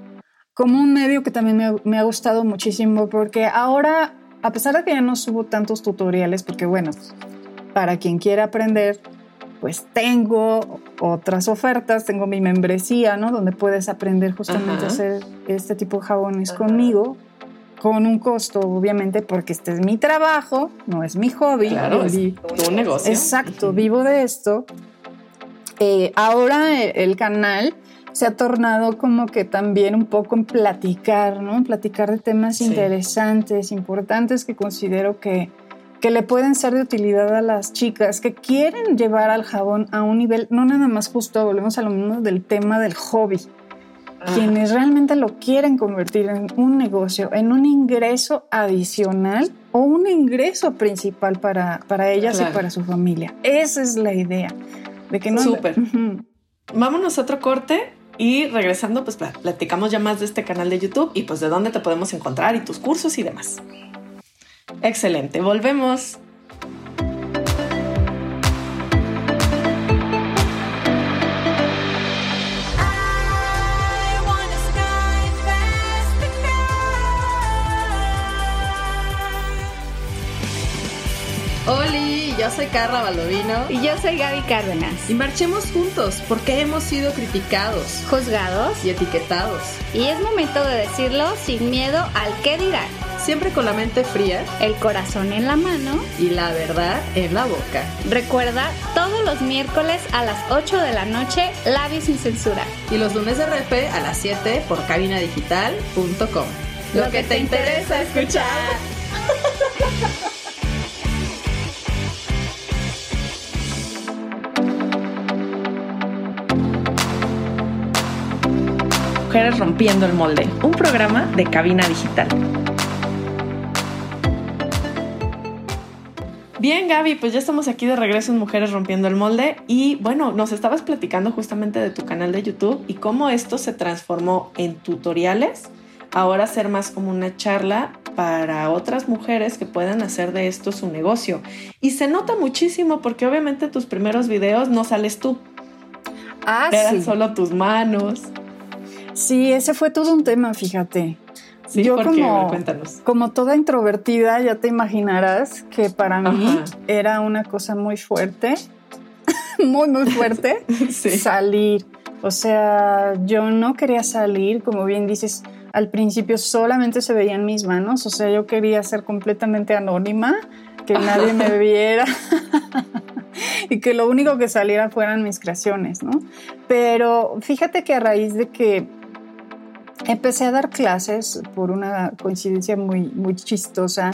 como un medio que también me, me ha gustado muchísimo porque ahora, a pesar de que ya no subo tantos tutoriales, porque bueno, para quien quiera aprender, pues tengo otras ofertas, tengo mi membresía, ¿no? Donde puedes aprender justamente Ajá. a hacer este tipo de jabones conmigo. Con un costo, obviamente, porque este es mi trabajo, no es mi hobby. Claro, es tu negocio. Exacto, vivo de esto. Eh, ahora eh, el canal se ha tornado como que también un poco en platicar, ¿no? En platicar de temas Sí. interesantes, importantes que considero que, que le pueden ser de utilidad a las chicas que quieren llevar al jabón a un nivel, no nada más justo, volvemos a lo mismo del tema del hobby. Ah, Quienes realmente lo quieren convertir en un negocio, en un ingreso adicional o un ingreso principal para, para ellas Claro. y para su familia. Esa es la idea. De que no Súper. Vámonos a otro corte y regresando, pues pla- platicamos ya más de este canal de YouTube y pues de dónde te podemos encontrar y tus cursos y demás. Excelente, volvemos. Oli, yo soy Carla Baldovino Y yo soy Gaby Cárdenas. y marchemos juntos porque hemos sido criticados Juzgados. y etiquetados, Y es momento de decirlo sin miedo al qué dirán. Siempre con la mente fría El corazón en la mano. y la verdad en la boca. Recuerda, todos los miércoles a las 8 de la noche, Labios sin censura. Y los lunes de repe a las 7 por cabinadigital.com. Lo que te interesa escuchar. Mujeres Rompiendo el Molde, un programa de cabina digital. Bien, Gaby, pues ya estamos aquí de regreso en Mujeres Rompiendo el Molde y bueno, nos estabas platicando justamente de tu canal de YouTube y cómo esto se transformó en tutoriales, ahora ser más como una charla para otras mujeres que puedan hacer de esto su negocio. Y se nota muchísimo porque obviamente tus primeros videos no sales tú, Ah, eran sí. solo tus manos. Sí, ese fue todo un tema, fíjate. Sí, Yo porque, como- ver. Como toda introvertida, ya te imaginarás que para mí era una cosa muy fuerte, muy, muy fuerte, Sí. salir. O sea, yo no quería salir, como bien dices, al principio solamente se veían mis manos, o sea, yo quería ser completamente anónima, que nadie me viera y que lo único que saliera fueran mis creaciones, ¿no? Pero fíjate que a raíz de que empecé a dar clases por una coincidencia muy, muy chistosa,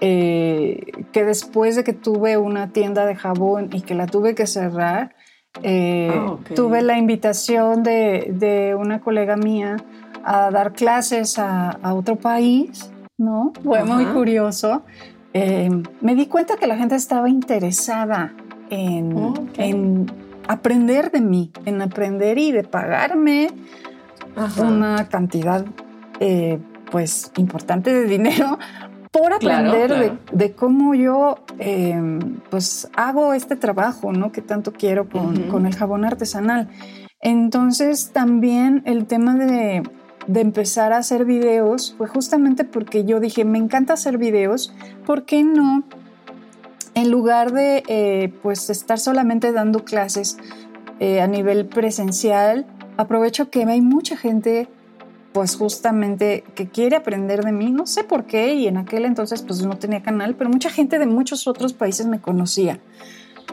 eh, que después de que tuve una tienda de jabón y que la tuve que cerrar, eh, Ah, ok. tuve la invitación de, de una colega mía a dar clases a, a otro país, ¿no? Fue muy curioso. Eh, me di cuenta que la gente estaba interesada en, Ok. en aprender de mí, en aprender y de pagarme Ajá. una cantidad eh, pues importante de dinero por Claro, aprender claro. De, de cómo yo eh, pues hago este trabajo ¿no? que tanto quiero con, Ujú. con el jabón artesanal. Entonces también el tema de, de empezar a hacer videos fue justamente porque yo dije, me encanta hacer videos, ¿por qué no? En lugar de eh, pues estar solamente dando clases eh, a nivel presencial, aprovecho que hay mucha gente pues justamente que quiere aprender de mí, no sé por qué, y en aquel entonces pues no tenía canal, pero mucha gente de muchos otros países me conocía,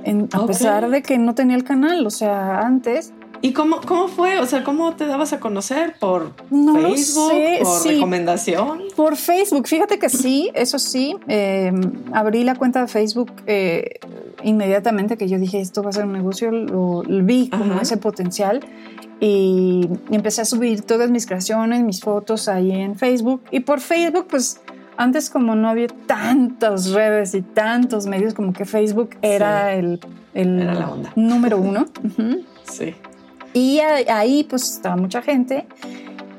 en- a pesar de que no tenía el canal, o sea, antes ¿Y cómo, cómo fue? O sea, ¿cómo te dabas a conocer? ¿Por No Facebook? sé, ¿Por sí. recomendación? Por Facebook, fíjate que sí, eso sí, eh, abrí la cuenta de Facebook eh, inmediatamente que yo dije esto va a ser un negocio, lo, lo vi como Ajá. ese potencial y empecé a subir todas mis creaciones, mis fotos ahí en Facebook y por Facebook pues antes como no había tantas redes y tantos medios como que Facebook era el, el Era la onda. número uno. Sí. Y ahí pues estaba mucha gente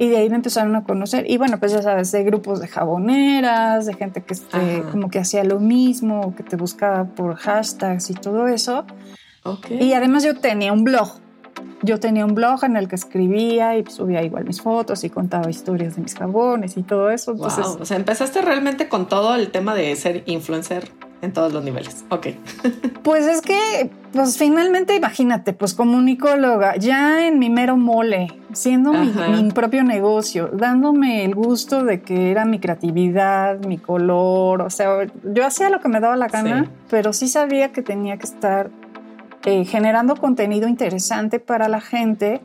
y de ahí me empezaron a conocer. Y bueno, pues ya sabes, de grupos de jaboneras, de gente que este, como que hacía lo mismo, que te buscaba por hashtags y todo eso. Y además yo tenía un blog. Yo tenía un blog en el que escribía y subía igual mis fotos y contaba historias de mis jabones y todo eso. Wow. O sea, empezaste realmente con todo el tema de ser influencer en todos los niveles. Ok. Pues es que, pues finalmente, imagínate, pues comunicóloga, ya en mi mero mole, siendo mi, propio negocio, dándome el gusto de que era mi creatividad, mi color, o sea, yo hacía lo que me daba la gana, Sí. pero sí sabía que tenía que estar eh, generando contenido interesante para la gente,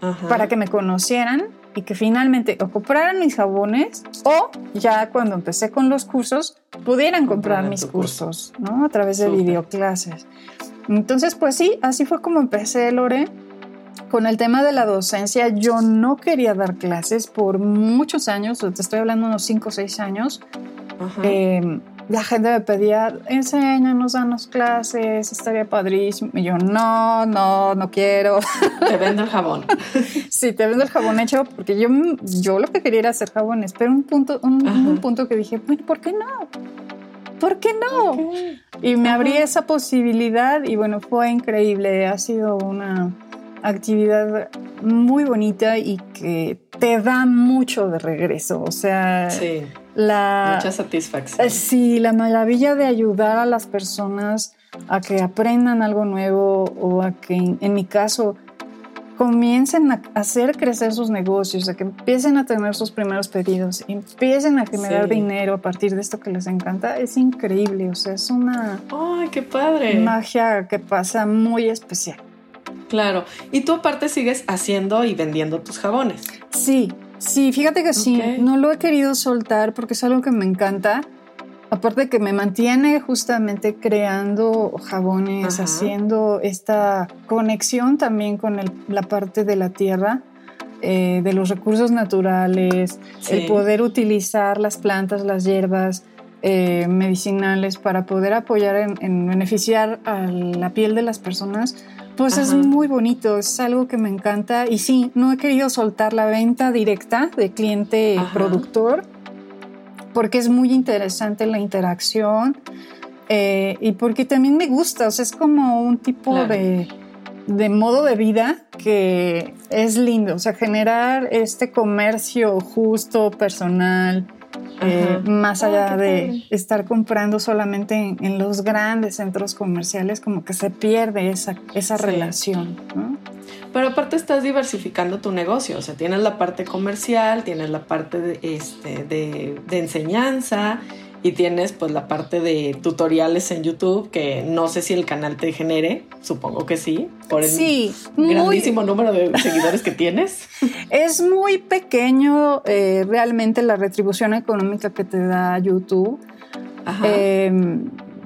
Ajá. para que me conocieran y que finalmente o compraran mis jabones o ya cuando empecé con los cursos pudieran comprar mis curso. cursos, ¿no? A través de Súper. videoclases. Entonces, pues sí, así fue como empecé, Lore. Con el tema de la docencia, yo no quería dar clases por muchos años, te estoy hablando unos 5 o 6 años. Ajá. Eh, la gente me pedía, enséñanos, danos clases, estaría padrísimo. Y yo, no, no, no quiero. Te vendo el jabón. Sí, te vendo el jabón hecho porque yo, yo lo que quería era hacer jabones, pero un punto, un, punto que dije, bueno, ¿por qué no? ¿Por qué no? Y me Ajá. abrí esa posibilidad y bueno, fue increíble. Ha sido una actividad muy bonita y que te da mucho de regreso. O sea, Sí. La, Mucha satisfacción. eh, Sí, la maravilla de ayudar a las personas a que aprendan algo nuevo o a que, en, en mi caso, comiencen a hacer crecer sus negocios, a que empiecen a tener sus primeros pedidos, empiecen a generar Sí. dinero a partir de esto que les encanta, es increíble. O sea, es una Ay, qué padre. magia que pasa muy especial. Claro. Y tú aparte sigues haciendo y vendiendo tus jabones. Sí, sí, fíjate que sí, no lo he querido soltar porque es algo que me encanta. Aparte que me mantiene justamente creando jabones, Ajá. haciendo esta conexión también con el- la parte de la tierra, eh, de los recursos naturales, Sí. el poder utilizar las plantas, las hierbas eh, medicinales para poder apoyar en, en beneficiar a la piel de las personas, pues es muy bonito, es algo que me encanta. Y sí, no he querido soltar la venta directa de cliente Ajá. productor, porque es muy interesante la interacción eh, y porque también me gusta, o sea, es como un tipo Claro. de, de modo de vida que es lindo, o sea, generar este comercio justo, personal, eh, más Ah, allá de estar comprando solamente en, en los grandes centros comerciales, como que se pierde esa, esa Sí. relación. ¿no? Pero aparte estás diversificando tu negocio, o sea, tienes la parte comercial, tienes la parte de, este, de, de enseñanza y tienes pues la parte de tutoriales en YouTube que no sé si el canal te genere, supongo que sí, por el Sí, muy, grandísimo número de seguidores que tienes. Es muy pequeño eh, realmente la retribución económica que te da YouTube. Ajá. Eh,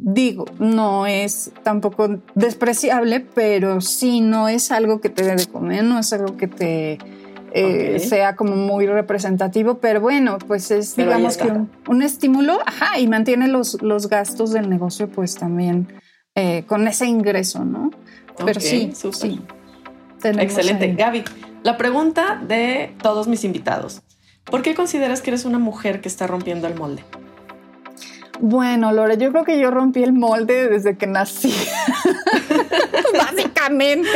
digo, no es tampoco despreciable, pero sí no es algo que te dé de comer, no es algo que te eh, sea como muy representativo, pero bueno, pues es Pero digamos que un, un estímulo, ajá, y mantiene los, los gastos del negocio pues también eh, con ese ingreso, ¿no? Pero sí, sí. Excelente. ahí. Gaby, la pregunta de todos mis invitados. ¿Por qué consideras que eres una mujer que está rompiendo el molde? Bueno, Lore, yo creo que yo rompí el molde desde que nací. Básicamente.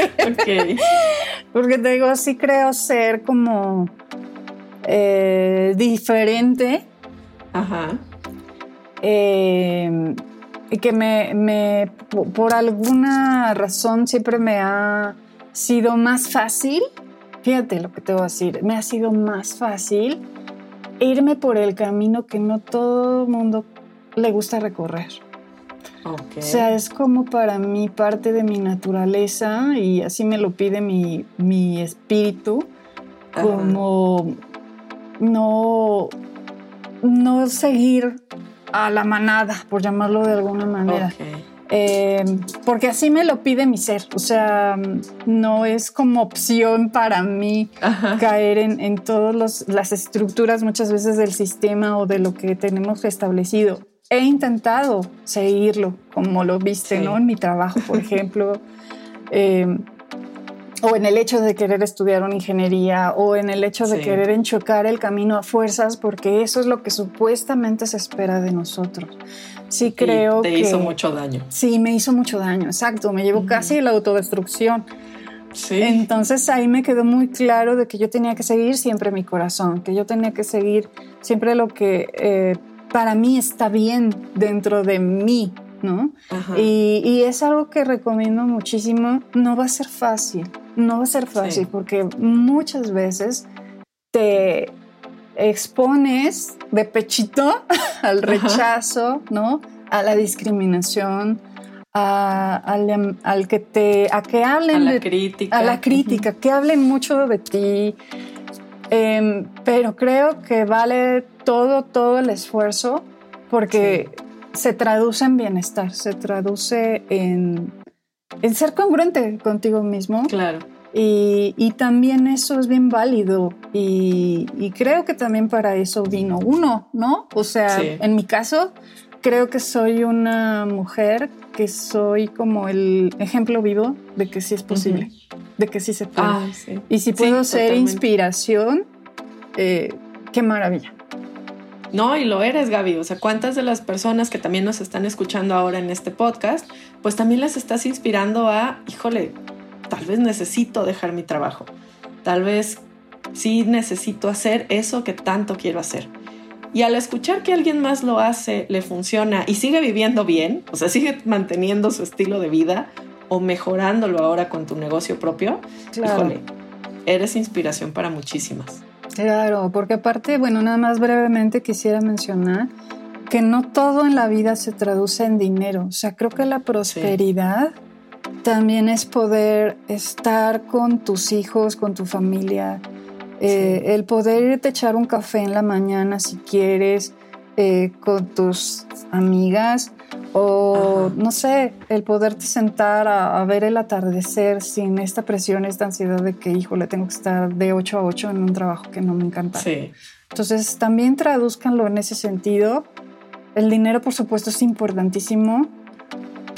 Porque te digo, sí creo ser como eh, diferente Ajá. eh, y que me, me- po- por alguna razón siempre me ha sido más fácil, fíjate lo que te voy a decir, me ha sido más fácil irme por el camino que no todo el mundo le gusta recorrer. O sea, es como para mí parte de mi naturaleza y así me lo pide mi, mi espíritu, Ajá. como no, no seguir a la manada, por llamarlo de alguna manera. Eh, porque así me lo pide mi ser. O sea, no es como opción para mí Ajá. caer en, en todas las estructuras muchas veces del sistema o de lo que tenemos establecido. He intentado seguirlo, como lo viste, Sí. ¿no? En mi trabajo, por ejemplo, eh, o en el hecho de querer estudiar una ingeniería, o en el hecho de Sí. querer enchocar el camino a fuerzas, porque eso es lo que supuestamente se espera de nosotros. Sí creo y te que hizo mucho daño. sí me hizo mucho daño, exacto, me llevó casi a la autodestrucción. Sí. Entonces ahí me quedó muy claro de que yo tenía que seguir siempre mi corazón, que yo tenía que seguir siempre lo que eh, para mí está bien dentro de mí, ¿no? Y, y es algo que recomiendo muchísimo. No va a ser fácil, no va a ser fácil Sí. porque muchas veces te expones de pechito al rechazo, ¿no? A la discriminación, a, al, al que te, a que hablen a la de crítica. a la crítica, que hablen mucho de ti. Em, pero creo que vale todo, todo el esfuerzo porque se traduce en bienestar, se traduce en, en ser congruente contigo mismo. Claro. Y, y también eso es bien válido. Y, y creo que también para eso vino uno, ¿no? O sea, Sí. en mi caso, creo que soy una mujer que soy como el ejemplo vivo de que sí es posible, de que sí se puede. Sí. y si Sí, puedo ser totalmente. inspiración, eh, qué maravilla. No, y lo eres, Gaby. O sea, ¿cuántas de las personas que también nos están escuchando ahora en este podcast, pues también las estás inspirando a, híjole, tal vez necesito dejar mi trabajo. Tal vez sí necesito hacer eso que tanto quiero hacer. Y al escuchar que alguien más lo hace, le funciona y sigue viviendo bien, o sea, sigue manteniendo su estilo de vida o mejorándolo ahora con tu negocio propio, híjole, eres inspiración para muchísimas. Claro, porque aparte, bueno, nada más brevemente quisiera mencionar que no todo en la vida se traduce en dinero. O sea, creo que la prosperidad también es poder estar con tus hijos, con tu familia, eh, el poder irte a echar un café en la mañana si quieres eh, con tus amigas o Ajá. no sé, el poderte sentar a, a ver el atardecer sin esta presión, esta ansiedad de que, híjole, tengo que estar de 8 a 8 en un trabajo que no me encanta. Sí. Entonces, también traduzcanlo en ese sentido. el dinero, por supuesto, es importantísimo,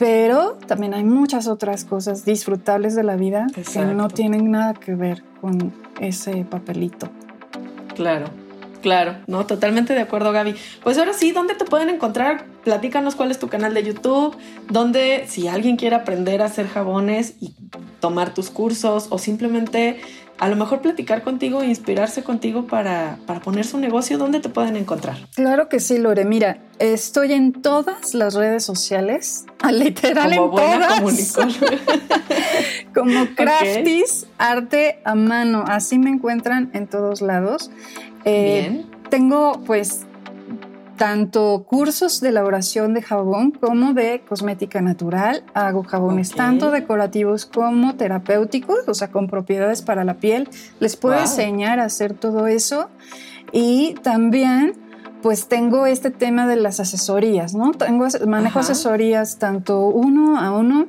pero también hay muchas otras cosas disfrutables de la vida que no tienen nada que ver con ese papelito. Claro, claro, no, totalmente de acuerdo, Gaby. Pues ahora sí, ¿dónde te pueden encontrar? Platícanos cuál es tu canal de YouTube, donde si alguien quiere aprender a hacer jabones y tomar tus cursos o simplemente a lo mejor platicar contigo e inspirarse contigo para, para poner su negocio, ¿dónde te pueden encontrar? Claro que sí, Lore. Mira, estoy en todas las redes sociales, literal Como en buena todas, como Crafties, arte a mano. Así me encuentran en todos lados. Eh, Bien. Tengo pues tanto cursos de elaboración de jabón como de cosmética natural. Hago jabones tanto decorativos como terapéuticos, o sea, con propiedades para la piel. Les puedo Wow. enseñar a hacer todo eso. Y también pues tengo este tema de las asesorías, ¿no? Tengo, manejo Ajá. asesorías tanto uno a uno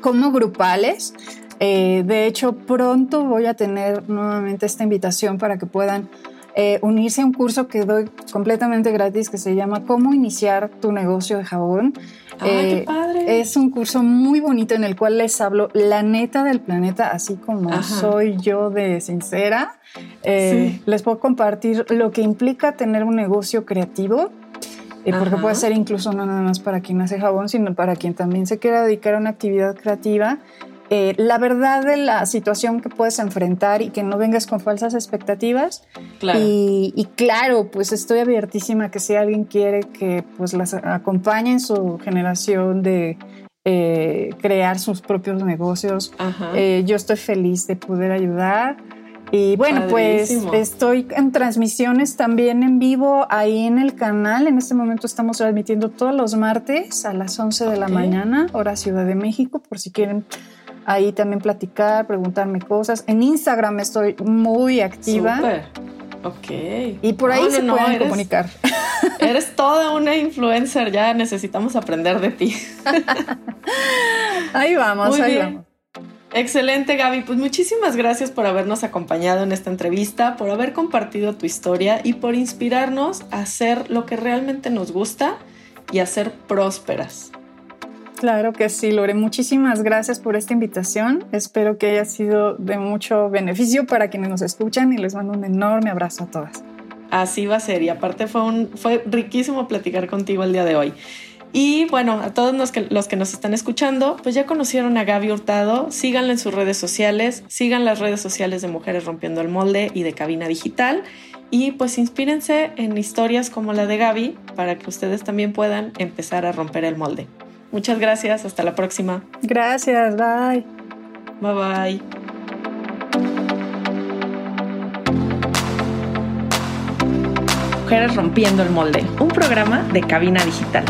como grupales. Eh, de hecho, pronto voy a tener nuevamente esta invitación para que puedan eh, unirse a un curso que doy completamente gratis que se llama Cómo iniciar tu negocio de jabón. Ay, qué Eh, padre. Es un curso muy bonito en el cual les hablo la neta del planeta, así como Ajá. soy yo de sincera. Eh, Sí. Les puedo compartir lo que implica tener un negocio creativo. eh, porque Ajá. puede ser incluso no nada más para quien hace jabón, sino para quien también se quiera dedicar a una actividad creativa. Eh, la verdad de la situación que puedes enfrentar y que no vengas con falsas expectativas. Claro. Y, y claro, pues estoy abiertísima que si alguien quiere que pues las acompañe en su generación de eh, crear sus propios negocios, eh, yo estoy feliz de poder ayudar. Y bueno, Padrísimo. pues estoy en transmisiones también en vivo ahí en el canal. En este momento estamos transmitiendo todos los martes a las 11 de la Ok. mañana, hora Ciudad de México, por si quieren ahí también platicar, preguntarme cosas. En Instagram estoy muy activa. Súper. Ok. Y por ahí No, se no, pueden eres- comunicar. Eres toda una influencer, ya necesitamos aprender de ti. Ahí vamos, Muy ahí bien. vamos. Excelente, Gaby. Pues muchísimas gracias por habernos acompañado en esta entrevista, por haber compartido tu historia y por inspirarnos a hacer lo que realmente nos gusta y a ser prósperas. Claro que sí, Lore. Muchísimas gracias por esta invitación. Espero que haya sido de mucho beneficio para quienes nos escuchan y les mando un enorme abrazo a todas. Así va a ser y aparte fue, un, fue riquísimo platicar contigo el día de hoy. Y bueno, a todos los que, los que nos están escuchando, pues ya conocieron a Gaby Hurtado, síganla en sus redes sociales, sigan las redes sociales de Mujeres Rompiendo el Molde y de Cabina Digital y pues inspírense en historias como la de Gaby para que ustedes también puedan empezar a romper el molde. Muchas gracias, hasta la próxima. Gracias, bye. Bye bye. Mujeres Rompiendo el Molde, un programa de Cabina Digital.